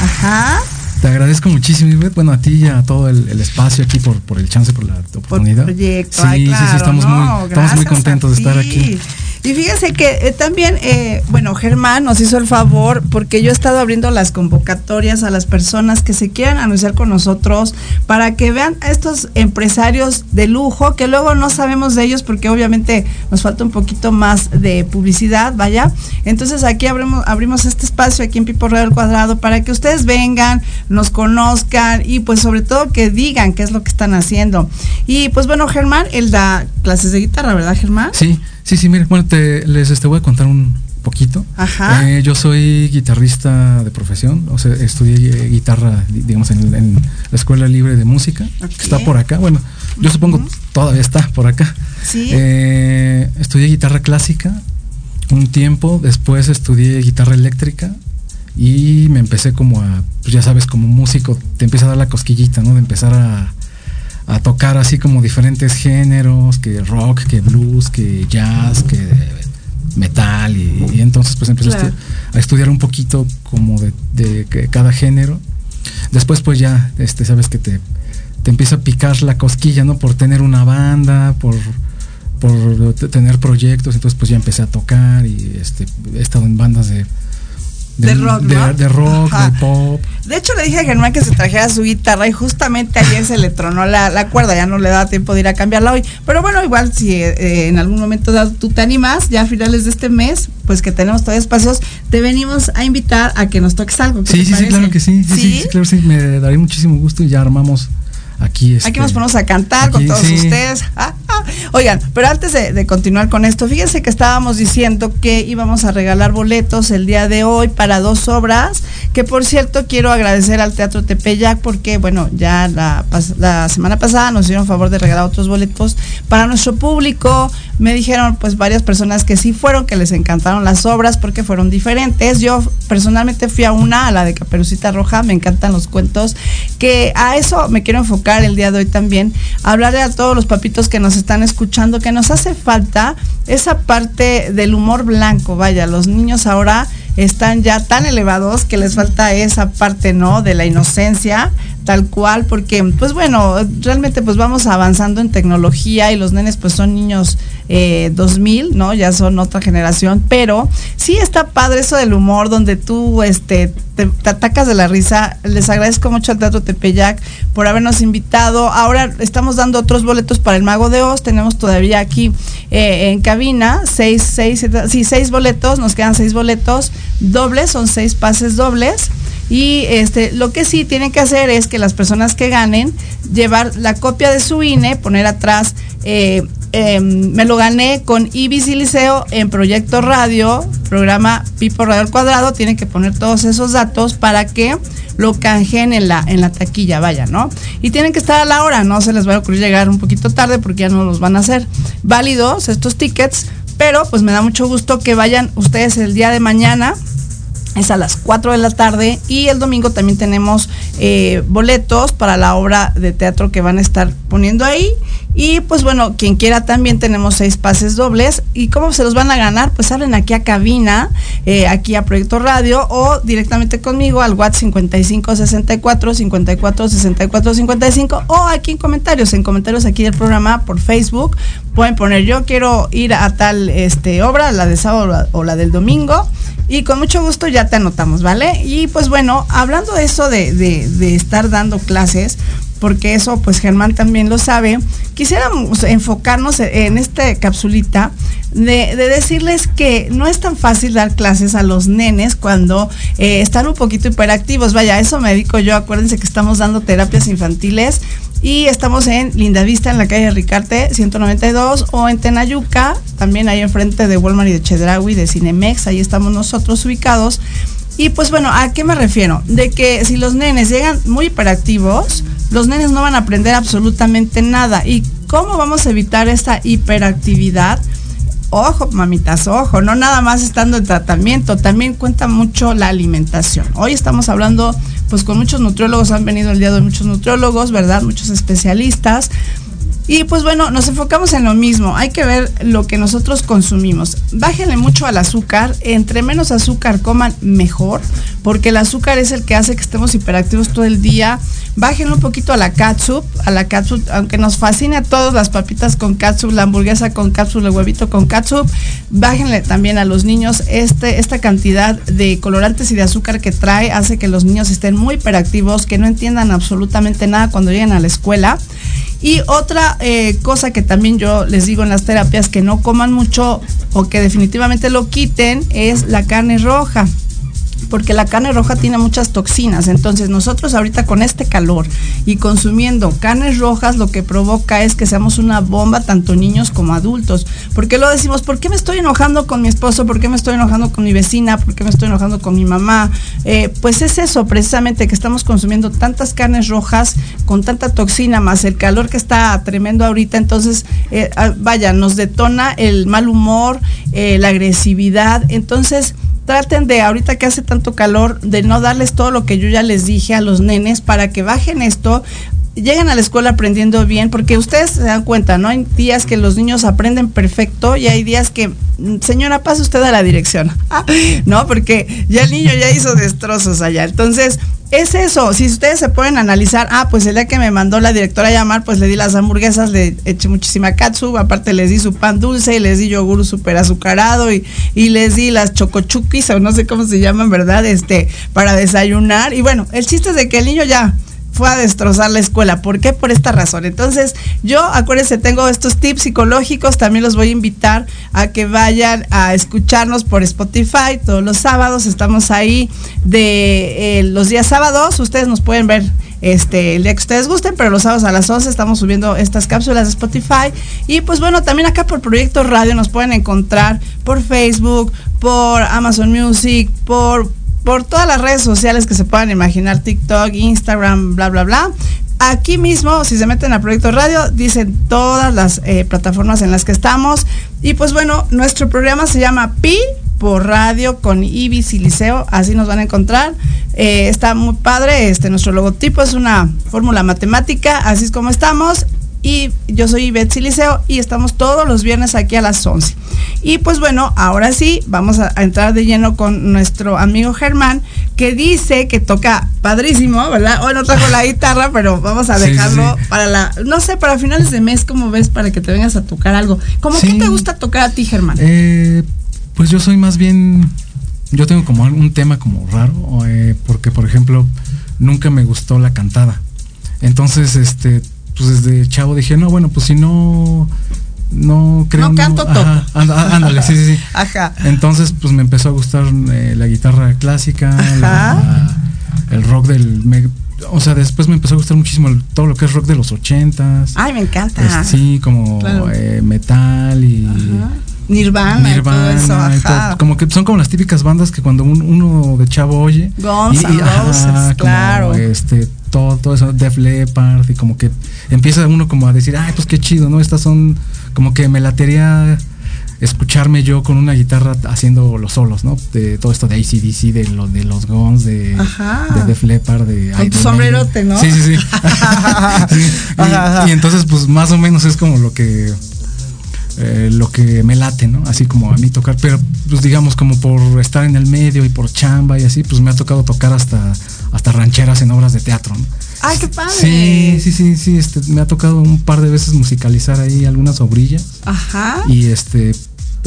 Ajá. Te agradezco muchísimo, Ivette. Bueno, a ti y a todo el, el espacio aquí por, por el chance, por la oportunidad. proyecto. Sí, Ay, sí, sí, estamos, no, muy, estamos muy contentos de estar aquí. Y fíjese que eh, también, eh, bueno, Germán nos hizo el favor porque yo he estado abriendo las convocatorias a las personas que se quieran anunciar con nosotros para que vean a estos empresarios de lujo que luego no sabemos de ellos porque obviamente nos falta un poquito más de publicidad, vaya. Entonces aquí abrimos, este espacio aquí en Pipo al Cuadrado para que ustedes vengan, nos conozcan y pues sobre todo que digan qué es lo que están haciendo. Y pues bueno, Germán, él da clases de guitarra, ¿verdad, Germán? Sí, sí, sí, mire, bueno, te, les este, voy a contar un poquito. Ajá. Eh, yo soy guitarrista de profesión, o sea, estudié eh, guitarra, di- digamos, en, en la Escuela Libre de Música, que está por acá, bueno, yo supongo todavía está por acá. Sí. Eh, estudié guitarra clásica un tiempo, después estudié guitarra eléctrica y me empecé como a, pues ya sabes, como músico, te empieza a dar la cosquillita, ¿no? De empezar a, a tocar así como diferentes géneros, que rock, que blues, que jazz, que metal, y, y entonces pues empecé a estudiar un poquito como de, de cada género. Después pues ya, este, sabes que te, te empieza a picar la cosquilla, ¿no? Por tener una banda, por, por tener proyectos, entonces pues ya empecé a tocar y este, he estado en bandas de... De rock, de, ¿no? de rock, Ajá. de pop. De hecho, le dije a Germán que se trajera su guitarra y justamente ayer se le tronó la, la cuerda, ya no le da tiempo de ir a cambiarla hoy. Pero bueno, igual si eh, en algún momento tú te animas, ya a finales de este mes, pues que tenemos todavía espacios, te venimos a invitar a que nos toques algo. ¿qué Sí, sí, sí, claro que sí. Sí, sí, sí, claro, sí. Me daría muchísimo gusto y ya armamos aquí. Este, Aquí nos ponemos a cantar con todos sí. ustedes. Ah, ah. Oigan, pero antes de, de continuar con esto, fíjense que estábamos diciendo que íbamos a regalar boletos el día de hoy para dos obras, que por cierto quiero agradecer al Teatro Tepeyac porque, bueno, ya la, la semana pasada nos hicieron favor de regalar otros boletos para nuestro público. Me dijeron pues varias personas que sí fueron, que les encantaron las obras porque fueron diferentes. Yo personalmente fui a una, a la de Caperucita Roja, me encantan los cuentos, que a eso me quiero enfocar el día de hoy también, hablarle a todos los papitos que nos están escuchando que nos hace falta esa parte del humor blanco, vaya, los niños ahora están ya tan elevados que les falta esa parte, ¿no? De la inocencia, tal cual, porque, pues bueno, realmente pues vamos avanzando en tecnología y los nenes pues son niños eh, 2000, ¿no? Ya son otra generación, pero sí está padre eso del humor, donde tú, este, te, atacas de la risa. Les agradezco mucho al Teatro Tepeyac por habernos invitado. Ahora estamos dando otros boletos para el Mago de Oz. Tenemos todavía aquí eh, en cabina seis, seis, sí, seis boletos. Nos quedan seis boletos dobles, son seis pases dobles. Y este, lo que sí tienen que hacer es que las personas que ganen, llevar la copia de su INE, poner atrás, eh, eh, me lo gané con Ibis y Liceo en Proyecto Radio, programa Pipo Radio al Cuadrado, tienen que poner todos esos datos para que lo canjeen en la, en la taquilla, vaya, ¿no? Y tienen que estar a la hora, no se les va a ocurrir llegar un poquito tarde porque ya no los van a hacer. Válidos estos tickets, pero pues me da mucho gusto que vayan ustedes el día de mañana. Es a las 4 de la tarde y el domingo también tenemos eh, boletos para la obra de teatro que van a estar poniendo ahí y pues bueno, quien quiera también tenemos seis pases dobles. Y cómo se los van a ganar, pues hablen aquí a cabina, eh, aquí a Proyecto Radio o directamente conmigo al WhatsApp 55 64 54 64 55 o aquí en comentarios, en comentarios aquí del programa por Facebook. Pueden poner yo quiero ir a tal este obra, la de sábado o la del domingo y con mucho gusto ya te anotamos, ¿vale? Y pues bueno, hablando de eso de, de, de estar dando clases, porque eso pues Germán también lo sabe, quisiéramos enfocarnos en esta capsulita de, de decirles que no es tan fácil dar clases a los nenes cuando eh, están un poquito hiperactivos. Vaya, eso me dedico yo. Acuérdense que estamos dando terapias infantiles y estamos en Lindavista, en la calle Ricarte 192 o en Tenayuca, también ahí enfrente de Walmart y de Chedraui, de Cinemex, ahí estamos nosotros ubicados. Y pues bueno, ¿a qué me refiero? De que si los nenes llegan muy hiperactivos, los nenes no van a aprender absolutamente nada. ¿Y cómo vamos a evitar esta hiperactividad? Ojo, mamitas, ojo, no nada más estando en tratamiento, también cuenta mucho la alimentación. Hoy estamos hablando pues con muchos nutriólogos, han venido el día de muchos nutriólogos, ¿verdad? Muchos especialistas. Y pues bueno, nos enfocamos en lo mismo. Hay que ver lo que nosotros consumimos. Bájenle mucho al azúcar. Entre menos azúcar coman, mejor. Porque el azúcar es el que hace que estemos hiperactivos todo el día. Bájenle un poquito a la catsup. A la catsup, aunque nos fascine a todos las papitas con catsup, la hamburguesa con catsup, el huevito con catsup. Bájenle también a los niños este, esta cantidad de colorantes y de azúcar que trae. Hace que los niños estén muy hiperactivos, que no entiendan absolutamente nada cuando lleguen a la escuela. Y otra eh, cosa que también yo les digo en las terapias, que no coman mucho o que definitivamente lo quiten, es la carne roja porque la carne roja tiene muchas toxinas. Entonces nosotros ahorita con este calor y consumiendo carnes rojas lo que provoca es que seamos una bomba tanto niños como adultos. ¿Por qué lo decimos? ¿Por qué me estoy enojando con mi esposo? ¿Por qué me estoy enojando con mi vecina? ¿Por qué me estoy enojando con mi mamá? Eh, pues es eso precisamente que estamos consumiendo tantas carnes rojas con tanta toxina más el calor que está tremendo ahorita. Entonces, eh, ah, vaya, nos detona el mal humor, eh, la agresividad. Entonces, traten de, ahorita que hace tanto calor, de no darles todo lo que yo ya les dije a los nenes para que bajen esto, lleguen a la escuela aprendiendo bien, porque ustedes se dan cuenta, ¿no? Hay días que los niños aprenden perfecto y hay días que, mm, señora, pase usted a la dirección, ¿no? Porque ya el niño ya hizo destrozos allá. Entonces, es eso, si ustedes se pueden analizar, ah, pues el día que me mandó la directora a llamar, pues le di las hamburguesas, le eché muchísima katsu, aparte les di su pan dulce y les di yogur súper azucarado y, y les di las chocochukis o no sé cómo se llaman, ¿verdad? Este, para desayunar. Y bueno, el chiste es de que el niño ya fue a destrozar la escuela. ¿Por qué? Por esta razón. Entonces, yo, acuérdense, tengo estos tips psicológicos. También los voy a invitar a que vayan a escucharnos por Spotify todos los sábados. Estamos ahí de eh, los días sábados. Ustedes nos pueden ver este, el día que ustedes gusten, pero los sábados a las 11 estamos subiendo estas cápsulas de Spotify. Y pues bueno, también acá por Proyecto Radio nos pueden encontrar por Facebook, por Amazon Music, por por todas las redes sociales que se puedan imaginar, TikTok, Instagram, bla, bla, bla. Aquí mismo, si se meten a Proyecto Radio, dicen todas las eh, plataformas en las que estamos. Y pues bueno, nuestro programa se llama Pi por radio con Ibis y Liceo, así nos van a encontrar. Eh, está muy padre, este nuestro logotipo es una fórmula matemática, así es como estamos y yo soy Betsy Liceo y estamos todos los viernes aquí a las 11. Y pues bueno, ahora sí, vamos a, entrar de lleno con nuestro amigo Germán, que dice que toca padrísimo, ¿verdad? Hoy no trajo la guitarra, pero vamos a dejarlo para la, no sé, para finales de mes, ¿cómo ves? Para que te vengas a tocar algo. ¿Cómo qué te gusta tocar a ti, Germán? Eh, pues yo soy más bien, yo tengo como un tema como raro, eh, porque por ejemplo, nunca me gustó la cantada. Entonces, este pues desde chavo dije, no, bueno, pues si no, no creo. No canto, toco. ándale, sí, sí, sí. Ajá. Entonces, pues me empezó a gustar eh, la guitarra clásica, el rock del. o sea, después me empezó a gustar muchísimo todo lo que es rock de los ochentas. Ay, me encanta. sí, como eh, metal y. Nirvana, Nirvana y todo. eso, como que son como las típicas bandas que cuando uno de chavo oye Guns y, Roses, claro. este todo, todo eso Def Leppard y como que empieza uno como a decir ay pues qué chido no estas son como que me latería escucharme yo con una guitarra haciendo los solos, ¿no? De todo esto de ACDC, de, lo, de los Guns, de, de Def Leppard, de... Con tu sombrerote, ¿no? Sí, sí, sí. y, entonces, pues más o menos es como lo que eh, lo que me late, ¿no? Así como a mí tocar, pero pues digamos como por estar en el medio y por chamba y así, pues me ha tocado tocar hasta, hasta rancheras en obras de teatro, ¿no? ¡Ay, qué padre! Sí, sí, sí, sí, este, me ha tocado un par de veces musicalizar ahí algunas obrillas. Ajá. Y este,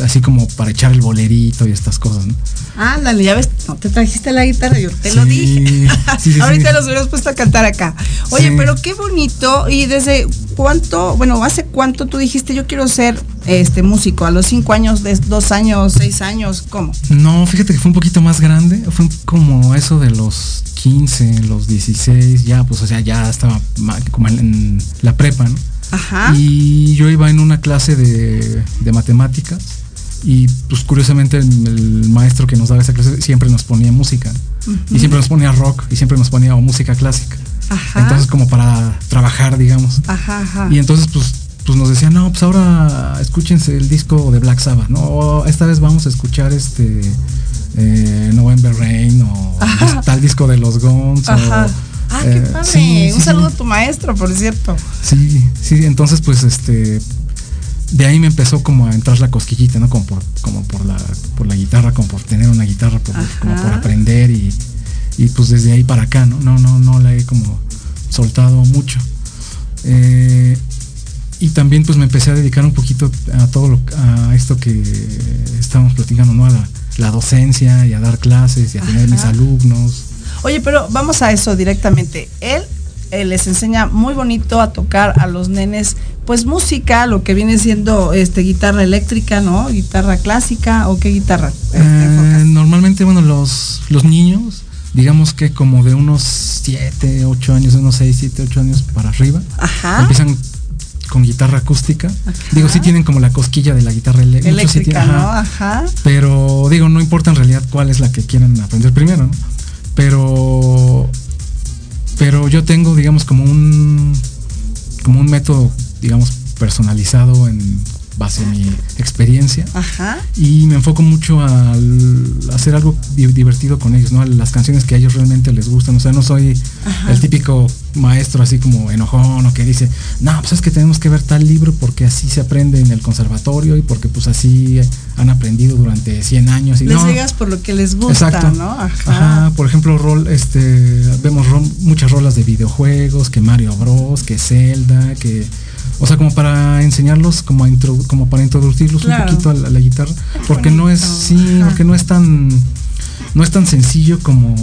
así como para echar el bolerito y estas cosas, ¿no? Ándale, ya ves, no te trajiste la guitarra, yo te lo dije. Ahorita los hubieras puesto a cantar acá. Oye, pero qué bonito. ¿Y desde cuánto, bueno, hace cuánto tú dijiste yo quiero ser este músico? ¿A los cinco años, de dos años, seis años? ¿Cómo? No, fíjate que fue un poquito más grande, fue como eso de los 15, los 16, ya, pues, o sea, ya estaba como en la prepa, ¿no? Ajá. Y yo iba en una clase de, de matemáticas y, pues, curiosamente, el, el maestro que nos daba esa clase siempre nos ponía música. Y siempre nos ponía rock y siempre nos ponía música clásica. Ajá. Entonces, como para trabajar, digamos. Ajá, ajá. Y entonces, pues, pues nos decían, no, pues ahora escúchense el disco de Black Sabbath, ¿no? O esta vez vamos a escuchar este eh, November Rain o tal disco de los Guns. o. Ah, qué eh, padre. sí, Un sí, saludo sí. a tu maestro, por cierto. Sí, sí, entonces pues este de ahí me empezó como a entrar la cosquillita, ¿no? Como por, como por la por la guitarra, como por tener una guitarra, por- como por aprender y, y, pues desde ahí para acá, ¿no? No, no, no la he como soltado mucho. Eh, y también pues me empecé a dedicar un poquito a todo lo a esto que estábamos platicando, ¿no? A la, la docencia y a dar clases y a tener mis Ajá. alumnos. Oye, pero vamos a eso directamente. Él, eh, les enseña muy bonito a tocar a los nenes, pues música, lo que viene siendo este guitarra eléctrica, ¿no? Guitarra clásica o qué guitarra. Eh, normalmente, bueno, los, los niños, digamos que como de unos 7, 8 años, de unos 6, 7, 8 años para arriba, Ajá. empiezan con guitarra acústica. Digo, sí tienen como la cosquilla de la guitarra elé- muchos sí Eléctrica, tienen- ¿no? ajá. Pero digo, no importa en realidad cuál es la que quieran aprender primero, ¿no? Pero pero yo tengo, digamos, como un como un método, digamos, personalizado en base mi experiencia Ajá. y me enfoco mucho al hacer algo di- divertido con ellos, ¿no? Las canciones que a ellos realmente les gustan. O sea, no soy Ajá. el típico maestro así como enojón o que dice, no, pues es que tenemos que ver tal libro porque así se aprende en el conservatorio y porque pues así han aprendido durante 100 años. Y Les no, llegas por lo que les gusta, Exacto. ¿no? Ajá. Ajá, por ejemplo, rol, este, vemos muchas rolas de videojuegos, que Mario Bros, que Zelda, que, o sea, como para enseñarlos, como, a introdu- como para introducirlos Claro. un poquito a la, a la guitarra, porque no es, sí, porque no es tan, no es tan sencillo como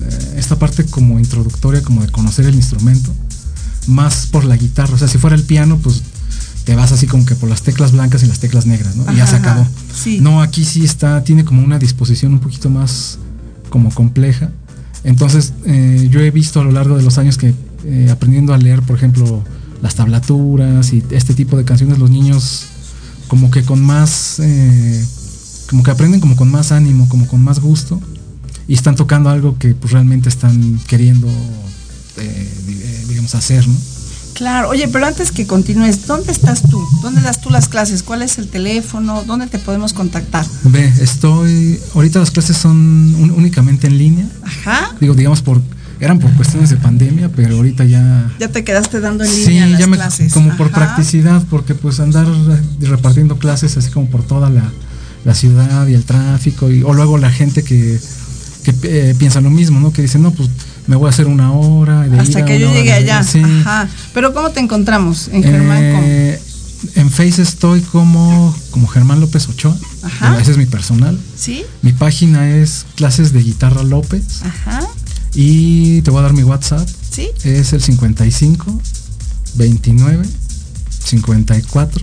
eh, esta parte como introductoria, como de conocer el instrumento, más por la guitarra, o sea, si fuera el piano, pues te vas así como que por las teclas blancas y las teclas negras, ¿no? y ya se acabó. sí. No, aquí sí está, tiene como una disposición un poquito más como compleja. Entonces, eh, yo he visto a lo largo de los años que eh, aprendiendo a leer, por ejemplo, las tablaturas y este tipo de canciones, los niños como que con más, eh, como que aprenden como con más ánimo, como con más gusto y están tocando algo que pues realmente están queriendo, eh, eh, digamos, hacer, ¿no? Claro, oye, pero antes que continúes, ¿dónde estás tú? ¿Dónde das tú las clases? ¿Cuál es el teléfono? ¿Dónde te podemos contactar? Ve, estoy, ahorita las clases son un- únicamente en línea. Ajá. Digo, digamos, por, eran por cuestiones de pandemia, pero ahorita ya... Ya te quedaste dando en Sí, línea las ya me, clases. como por practicidad, porque pues andar repartiendo clases así como por toda la, la ciudad y el tráfico, y, o luego la gente que, que eh, piensa lo mismo, ¿no? Que dice, no, pues me voy a hacer una hora. De Hasta ida, que yo llegue de- allá. Sí. Ajá. Pero ¿cómo te encontramos? En Germán. Eh, en Face estoy como, como Germán López Ochoa. Ajá. Ese es mi personal. ¿Sí? Mi página es clases de guitarra López. Ajá. Y te voy a dar mi WhatsApp. ¿Sí? Es el 55 29 54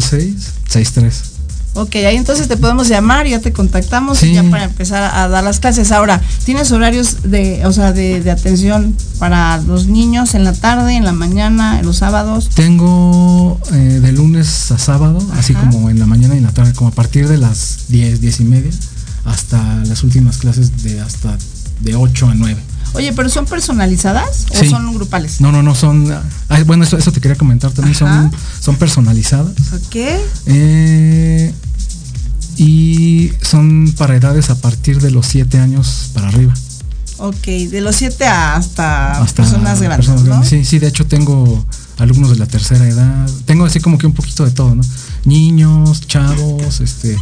06 63. Ok, ahí entonces te podemos llamar, ya te contactamos y ya para empezar a dar las clases. Ahora, ¿tienes horarios de, o sea, de, de atención para los niños en la tarde, en la mañana, en los sábados? Tengo eh, de lunes a sábado, así como en la mañana y en la tarde, como a partir de las 10, 10 y media, hasta las últimas clases de hasta de 8 a 9. Oye, ¿pero son personalizadas o Sí. son grupales? No, no, no son. bueno, eso, eso te quería comentar también. Son, son personalizadas. Ok. eh, y son para edades a partir de los 7 años para arriba. Ok, de los 7 hasta, hasta personas grandes, personas ¿no? grandes. Sí, sí, de hecho tengo alumnos de la tercera edad. Tengo así como que un poquito de todo, ¿no? Niños, chavos, este,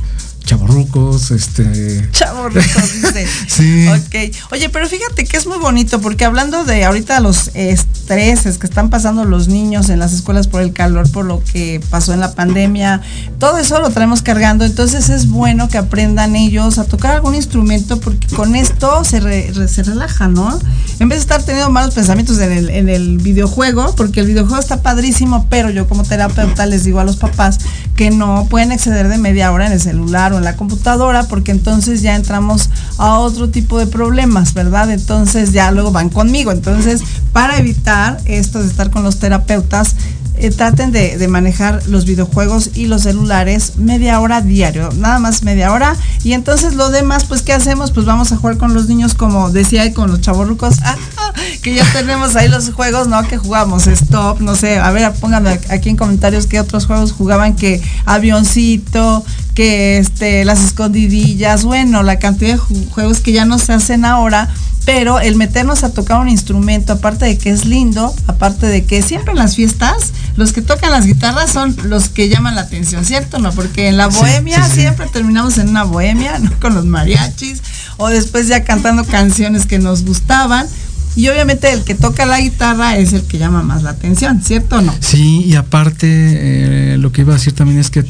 chavorrucos, este... Chavorrucos, dice. sí. Ok. Oye, pero fíjate que es muy bonito porque hablando de ahorita los estreses que están pasando los niños en las escuelas por el calor, por lo que pasó en la pandemia, todo eso lo traemos cargando, entonces es bueno que aprendan ellos a tocar algún instrumento porque con esto se, re, se relaja, ¿no? En vez de estar teniendo malos pensamientos en el, en el videojuego, porque el videojuego está padrísimo, pero yo como terapeuta les digo a los papás que no pueden exceder de media hora en el celular o en la computadora, porque entonces ya entramos a otro tipo de problemas, ¿verdad? Entonces ya luego van conmigo. Entonces, para evitar esto de estar con los terapeutas, eh, traten de, de, manejar los videojuegos y los celulares media hora diario, nada más media hora. Y entonces lo demás, pues, ¿qué hacemos? Pues vamos a jugar con los niños, como decía, y con los chavorrucos, que ya tenemos ahí los juegos, ¿no? Que jugamos, stop, no sé, a ver, pónganme aquí en comentarios qué otros juegos jugaban, que avioncito, que este, las escondidillas, bueno, la cantidad de juegos que ya no se hacen ahora pero el meternos a tocar un instrumento, aparte de que es lindo, aparte de que siempre en las fiestas, los que tocan las guitarras son los que llaman la atención, ¿cierto? No, porque en la bohemia sí, sí, siempre terminamos en una bohemia, ¿no? Con los mariachis, o después ya cantando canciones que nos gustaban. Y obviamente el que toca la guitarra es el que llama más la atención, ¿cierto o no? Sí, y aparte, eh, lo que iba a decir también es que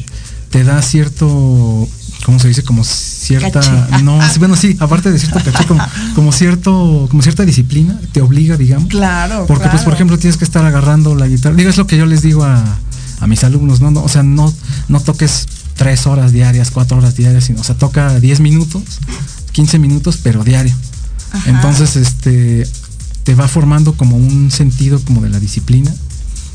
te da cierto ¿cómo se dice? Como cierta. Caché. No, bueno, sí, aparte de cierto caché, como, como, cierto, como cierta disciplina, te obliga, digamos. Claro. Porque, claro. pues, por ejemplo, tienes que estar agarrando la guitarra. Digo, es lo que yo les digo a, a mis alumnos, ¿no? no o sea, no, no toques tres horas diarias, cuatro horas diarias, sino, o sea, toca 10 minutos, 15 minutos, pero diario. Ajá. Entonces, este, te va formando como un sentido como de la disciplina.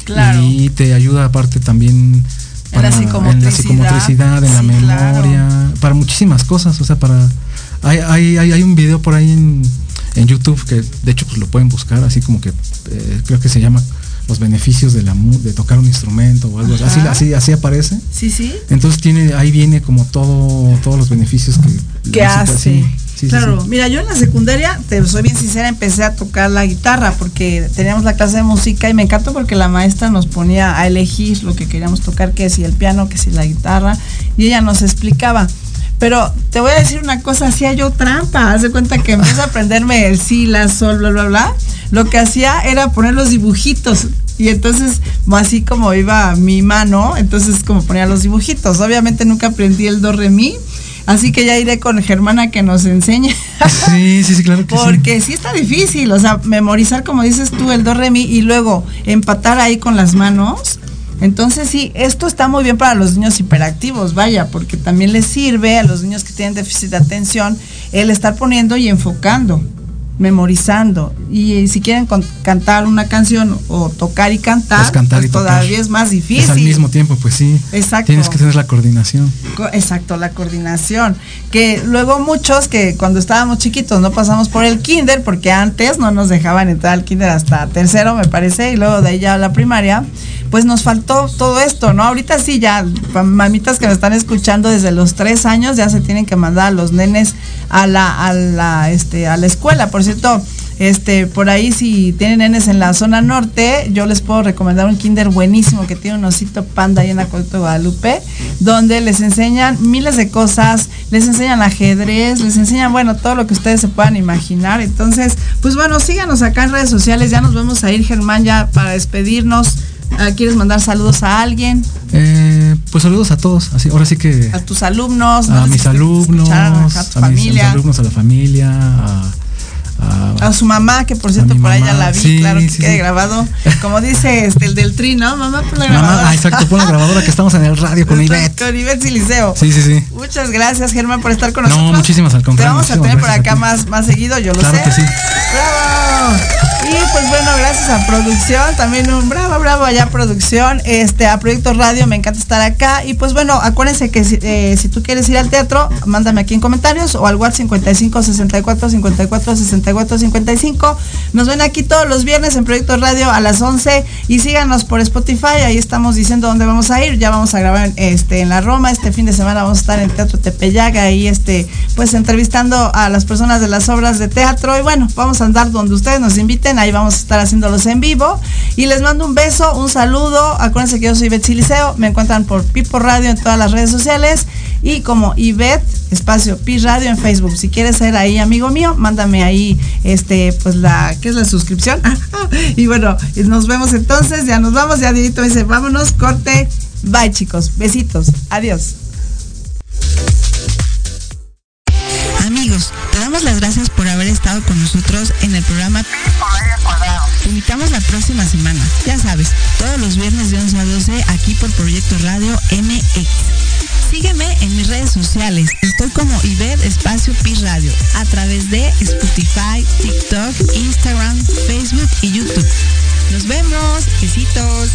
Claro. Y te ayuda aparte también para, en, la en la psicomotricidad, en sí, la memoria, claro. para muchísimas cosas, o sea, para hay, hay, hay, hay un video por ahí en, en, YouTube que de hecho pues lo pueden buscar, así como que eh, creo que se llama los beneficios de la de tocar un instrumento o algo así, así así aparece. Sí, sí. Entonces tiene ahí viene como todo todos los beneficios que ¿Qué hace? Sí, sí, claro, sí, mira, yo en la secundaria, te soy bien sincera, empecé a tocar la guitarra porque teníamos la clase de música y me encantó porque la maestra nos ponía a elegir lo que queríamos tocar, que si el piano, que si la guitarra, y ella nos explicaba. Pero te voy a decir una cosa, hacía yo trampa, haz de cuenta que empecé a aprenderme el si, la, sol, bla, bla, bla. Lo que hacía era poner los dibujitos. Y entonces, así como iba mi mano, entonces como ponía los dibujitos. Obviamente nunca aprendí el do, re, mi. Así que ya iré con Germana que nos enseñe. Sí, sí, sí, claro que Porque sí. sí está difícil, o sea, memorizar, como dices tú, el do, re, mi y luego empatar ahí con las manos. Entonces sí, esto está muy bien para los niños hiperactivos, vaya, porque también les sirve a los niños que tienen déficit de atención el estar poniendo y enfocando, memorizando. Y si quieren cantar una canción o tocar y cantar, pues, cantar pues y todavía tocar. es más difícil. Es al mismo tiempo, pues sí. Exacto. Tienes que tener la coordinación. Exacto, la coordinación. Que luego muchos que cuando estábamos chiquitos no pasamos por el kinder, porque antes no nos dejaban entrar al kinder hasta tercero, me parece, y luego de ahí ya a la primaria, pues nos faltó todo esto, ¿no? Ahorita sí, ya, mamitas que me están escuchando desde los tres años, ya se tienen que mandar a los nenes a la, a la, este, a la escuela. Por cierto, este, por ahí si tienen nenes en la zona norte, yo les puedo recomendar un kinder buenísimo que tiene un osito panda ahí en la Costa de Guadalupe, donde les enseñan miles de cosas, les enseñan ajedrez, les enseñan, bueno, todo lo que ustedes se puedan imaginar. Entonces, pues bueno, síganos acá en redes sociales, ya nos vamos a ir, Germán, ya para despedirnos. ¿Quieres mandar saludos a alguien? Eh, pues saludos a todos. Así, ahora sí que. A tus alumnos. A mis alumnos. A, a, tu a mis alumnos, a la familia. A, a, a, su mamá, que por cierto por ahí ya la vi, sí, claro que sí, quede sí. grabado. Como dice este, el del tri, ¿no? Mamá, pon la grabadora. Mamá, ah, exacto, pon la grabadora que estamos en el radio con Ivette. Con Ivette Siliceo. Sí, sí, sí. Muchas gracias, Germán, por estar con nosotros. No, muchísimas al contrario. Te vamos a tener por acá más, más seguido, yo lo claro sé. que sí. ¡Bravo! Y pues bueno, gracias a producción, también un bravo, bravo allá producción, este, a Proyecto Radio, me encanta estar acá. Y pues bueno, acuérdense que si, eh, si tú quieres ir al teatro, mándame aquí en comentarios o al WhatsApp 55 64 54 64 55. Nos ven aquí todos los viernes en Proyecto Radio a las 11 y síganos por Spotify, ahí estamos diciendo dónde vamos a ir. Ya vamos a grabar este, en la Roma, este fin de semana vamos a estar en Teatro Tepeyaga, ahí este, pues entrevistando a las personas de las obras de teatro. Y bueno, vamos a andar donde ustedes nos inviten, ahí vamos a estar haciéndolos en vivo. Y les mando un beso, un saludo. Acuérdense que yo soy Betsy Liceo, me encuentran por Pipo Radio en todas las redes sociales y como Ivette espacio Pi Radio en Facebook. Si quieres ser ahí amigo mío, mándame ahí este pues la ¿qué es la suscripción? y bueno, nos vemos entonces, ya nos vamos, ya Didito dice, vámonos, corte. Bye, chicos. Besitos. Adiós. Amigos, te damos las gracias por haber estado con nosotros en el programa Te invitamos la próxima semana, ya sabes, todos los viernes de 11 a 12 aquí por Proyecto Radio MX. Sígueme en mis redes sociales. Estoy como Iber Espacio Pi Radio a través de Spotify, TikTok, Instagram, Facebook y YouTube. Nos vemos. Besitos.